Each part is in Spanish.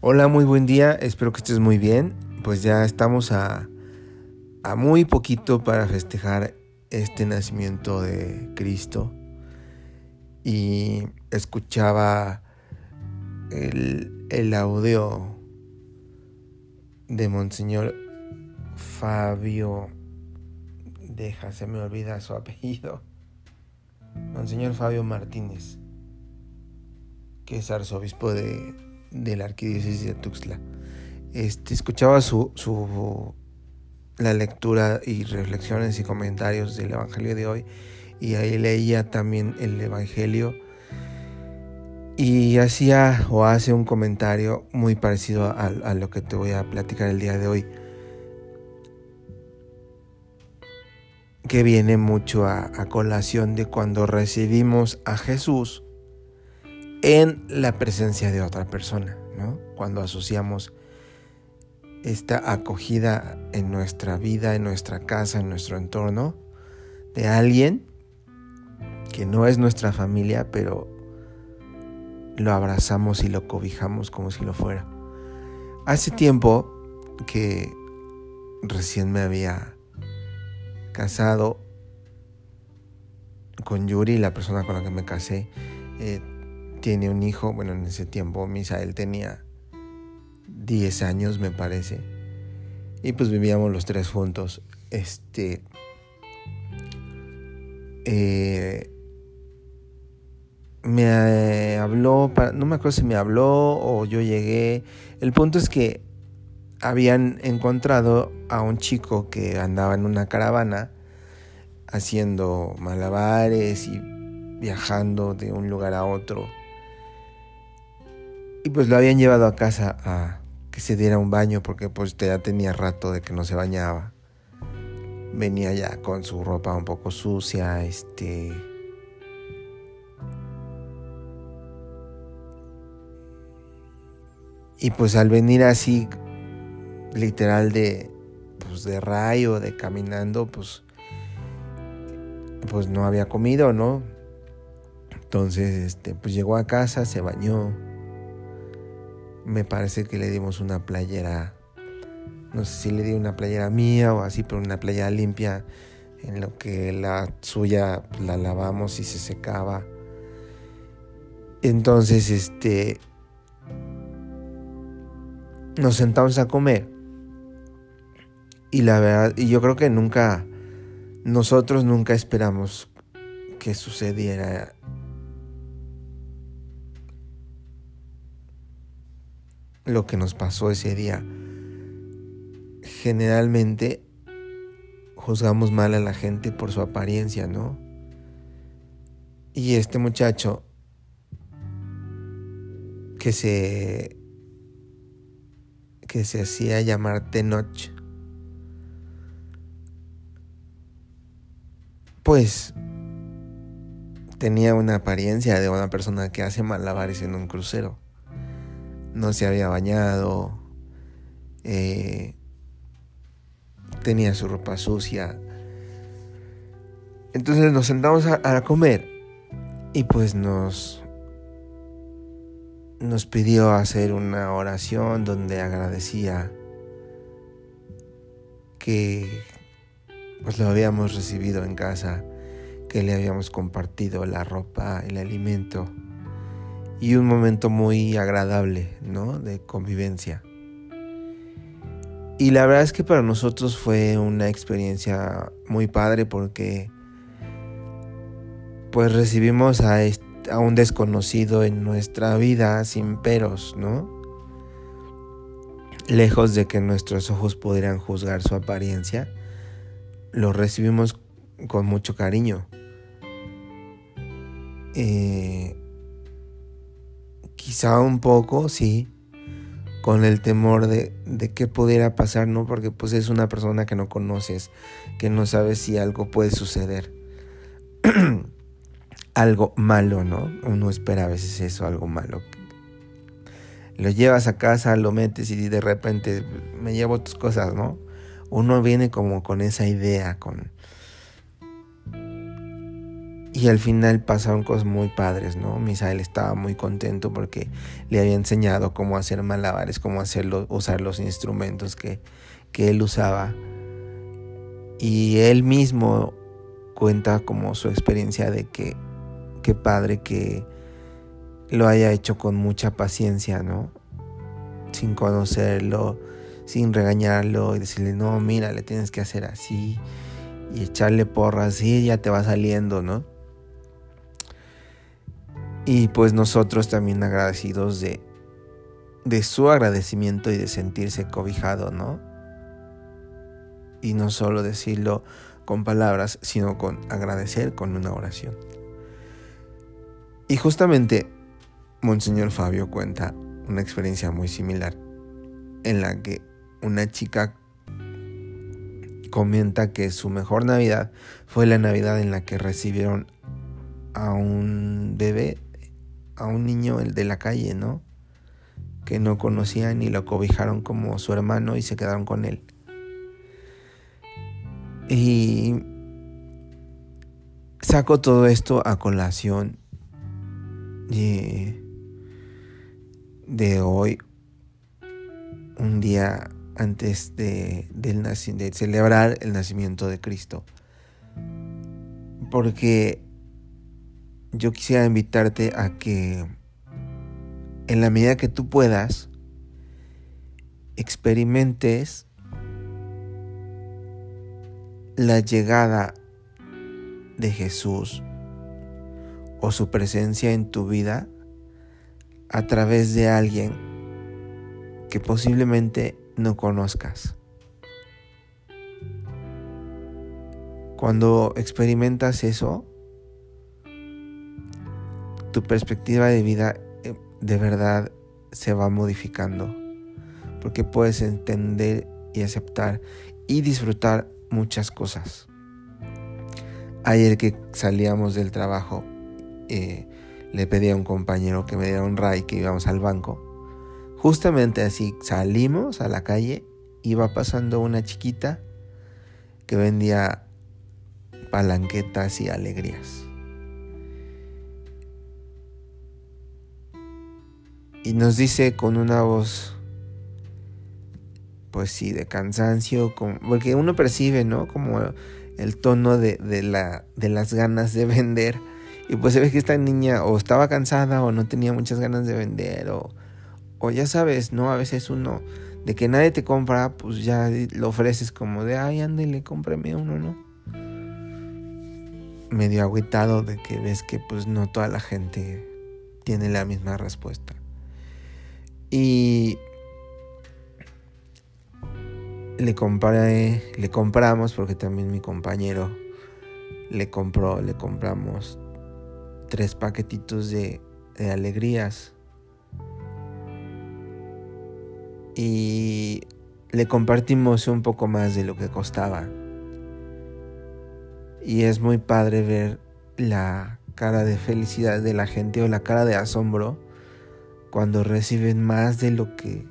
Hola, muy buen día, espero que estés muy bien. Pues ya estamos a, a muy poquito para festejar este nacimiento de Cristo. Y escuchaba el, el audio de Monseñor Fabio. Deja, se me olvida su apellido. Monseñor Fabio Martínez, que es arzobispo de, de la arquidiócesis de Tuxtla. Este, escuchaba su, su, la lectura y reflexiones y comentarios del Evangelio de hoy y ahí leía también el Evangelio y hacía o hace un comentario muy parecido a, lo que te voy a platicar el día de hoy. que viene mucho a, colación de cuando recibimos a Jesús en la presencia de otra persona, ¿no? Cuando asociamos esta acogida en nuestra vida, en nuestra casa, en nuestro entorno, de alguien que no es nuestra familia, pero lo abrazamos y lo cobijamos como si lo fuera. Hace tiempo que recién me había casado con Yuri, la persona con la que me casé, eh, tiene un hijo, bueno, en ese tiempo Misael tenía 10 años, me parece. Y pues vivíamos los tres juntos. Este. Eh, me habló, no me acuerdo si me habló o yo llegué. El punto es que habían encontrado a un chico que andaba en una caravana haciendo malabares y viajando de un lugar a otro y pues lo habían llevado a casa a que se diera un baño porque pues ya tenía rato de que no se bañaba. Venía ya con su ropa un poco sucia, este... Y pues al venir así, literal de, pues de rayo, de caminando, pues, pues no había comido, ¿no? Entonces, este, pues llegó a casa, se bañó, me parece que le dimos una playera, no sé si le di una playera mía o así, pero una playera limpia, en lo que la suya la lavamos y se secaba. Entonces, este, nos sentamos a comer. Y la verdad, y yo creo que nunca, nosotros nunca esperamos que sucediera lo que nos pasó ese día. Generalmente juzgamos mal a la gente por su apariencia, ¿no? Y este muchacho que se que se hacía llamar Tenoch pues tenía una apariencia de una persona que hace malabares en un crucero no se había bañado, eh, tenía su ropa sucia. Entonces nos sentamos a, comer y pues nos, nos pidió hacer una oración donde agradecía que pues lo habíamos recibido en casa, que le habíamos compartido la ropa, el alimento y un momento muy agradable, ¿no? De convivencia. Y la verdad es que para nosotros fue una experiencia muy padre porque pues recibimos a, un desconocido en nuestra vida sin peros, ¿no? Lejos de que nuestros ojos pudieran juzgar su apariencia, lo recibimos con mucho cariño. Eh, quizá un poco, sí, con el temor de, de qué pudiera pasar, ¿no? Porque pues es una persona que no conoces, que no sabes si algo puede suceder. algo malo, ¿no? Uno espera a veces eso, algo malo. Lo llevas a casa, lo metes y de repente me llevo tus cosas, ¿no? Uno viene como con esa idea, con... Y al final pasaron cosas muy padres, ¿no? Misael estaba muy contento porque le había enseñado cómo hacer malabares, cómo hacerlo, usar los instrumentos que, que él usaba. Y él mismo cuenta como su experiencia de que qué padre que lo haya hecho con mucha paciencia, ¿no? Sin conocerlo, sin regañarlo y decirle, no, mira, le tienes que hacer así y echarle porras, y ya te va saliendo, ¿no? Y pues nosotros también agradecidos de, de su agradecimiento y de sentirse cobijado, ¿no? Y no solo decirlo con palabras, sino con agradecer con una oración. Y justamente Monseñor Fabio cuenta una experiencia muy similar en la que una chica comenta que su mejor Navidad fue la Navidad en la que recibieron a un bebé, a un niño el de la calle, ¿no? Que no conocían y lo cobijaron como su hermano y se quedaron con él. Y saco todo esto a colación de, de hoy, un día antes de, de celebrar el nacimiento de Cristo. Porque yo quisiera invitarte a que en la medida que tú puedas, experimentes la llegada de Jesús o su presencia en tu vida a través de alguien que posiblemente no conozcas. Cuando experimentas eso, tu perspectiva de vida eh, de verdad se va modificando, porque puedes entender y aceptar y disfrutar muchas cosas. Ayer que salíamos del trabajo, eh, le pedí a un compañero que me diera un ray que íbamos al banco. Justamente así salimos a la calle, iba pasando una chiquita que vendía palanquetas y alegrías. Y nos dice con una voz pues sí, de cansancio, porque uno percibe, ¿no? Como el tono de, la, de las ganas de vender. Y pues se ve que esta niña o estaba cansada o no tenía muchas ganas de vender o, o ya sabes, ¿no? A veces uno de que nadie te compra, pues ya lo ofreces como de, ay, ándale, cómprame uno, ¿no? Medio agüitado de que ves que pues no toda la gente tiene la misma respuesta. Y le le compramos porque también mi compañero le compró, le compramos tres paquetitos de alegrías. Y le compartimos un poco más de lo que costaba. Y es muy padre ver la cara de felicidad de la gente o la cara de asombro cuando reciben más de lo que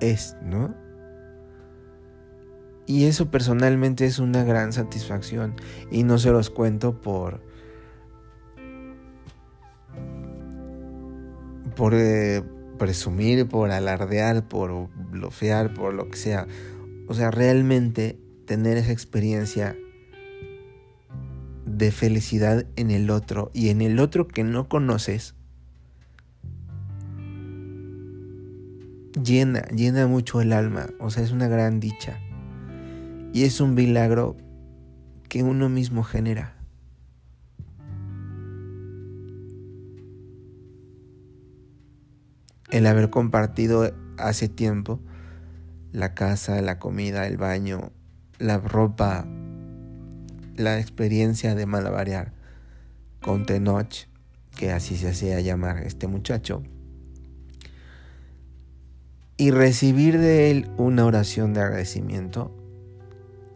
es, ¿no? Y eso personalmente es una gran satisfacción. Y no se los cuento por... Por eh, presumir, por alardear, por bloquear, por lo que sea. O sea, realmente tener esa experiencia de felicidad en el otro y en el otro que no conoces, llena, llena mucho el alma. O sea, es una gran dicha. Y es un milagro que uno mismo genera. El haber compartido hace tiempo la casa, la comida, el baño, la ropa, la experiencia de malabarear con Tenoch, que así se hacía llamar este muchacho, y recibir de él una oración de agradecimiento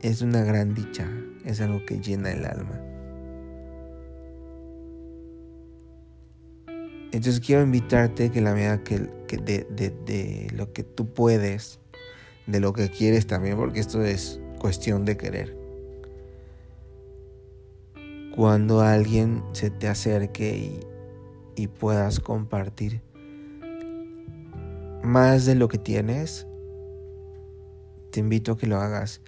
es una gran dicha, es algo que llena el alma. Entonces quiero invitarte que la medida que, de, de, lo que tú puedes, de lo que quieres también, porque esto es cuestión de querer. cuando alguien se te acerque y, y puedas compartir más de lo que tienes, te invito a que lo hagas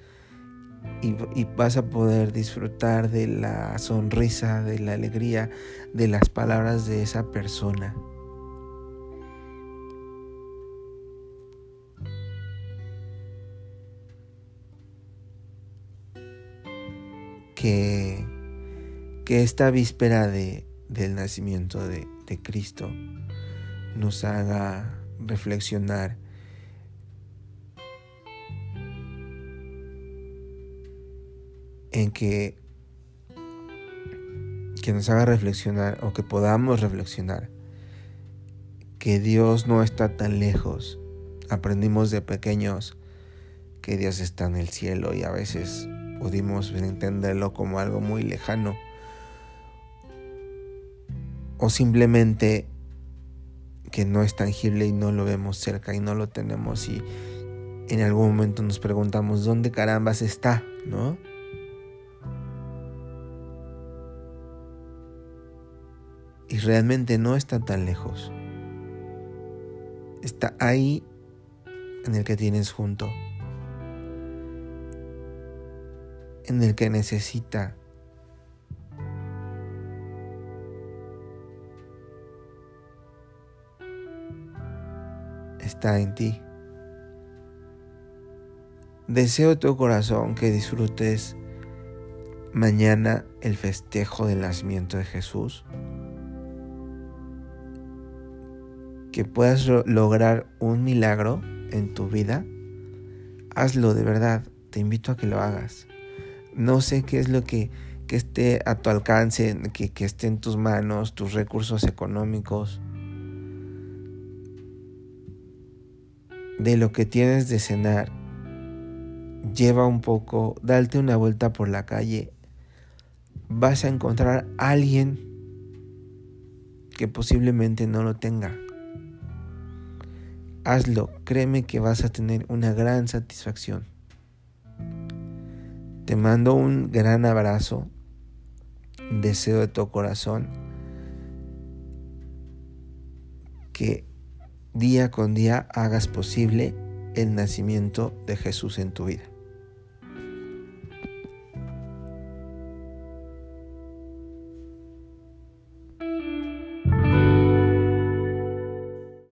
y, vas a poder disfrutar de la sonrisa, de la alegría, de las palabras de esa persona. Que, que esta víspera de, del nacimiento de Cristo nos haga reflexionar en que, que nos haga reflexionar o que podamos reflexionar que Dios no está tan lejos. Aprendimos de pequeños que Dios está en el cielo y a veces pudimos entenderlo como algo muy lejano. O simplemente que no es tangible y no lo vemos cerca y no lo tenemos y en algún momento nos preguntamos dónde carambas está, ¿no? Y realmente no está tan lejos. Está ahí en el que tienes junto. En el que necesita está en ti. Deseo tu corazón que disfrutes mañana el festejo del nacimiento de Jesús. Que puedas lograr un milagro en tu vida. Hazlo de verdad. Te invito a que lo hagas. No sé qué es lo que, que esté a tu alcance, que, que esté en tus manos, tus recursos económicos de lo que tienes de cenar, lleva un poco, date una vuelta por la calle, vas a encontrar a alguien que posiblemente no lo tenga. Hazlo, créeme que vas a tener una gran satisfacción. Te mando un gran abrazo, deseo de tu corazón que día con día hagas posible el nacimiento de Jesús en tu vida.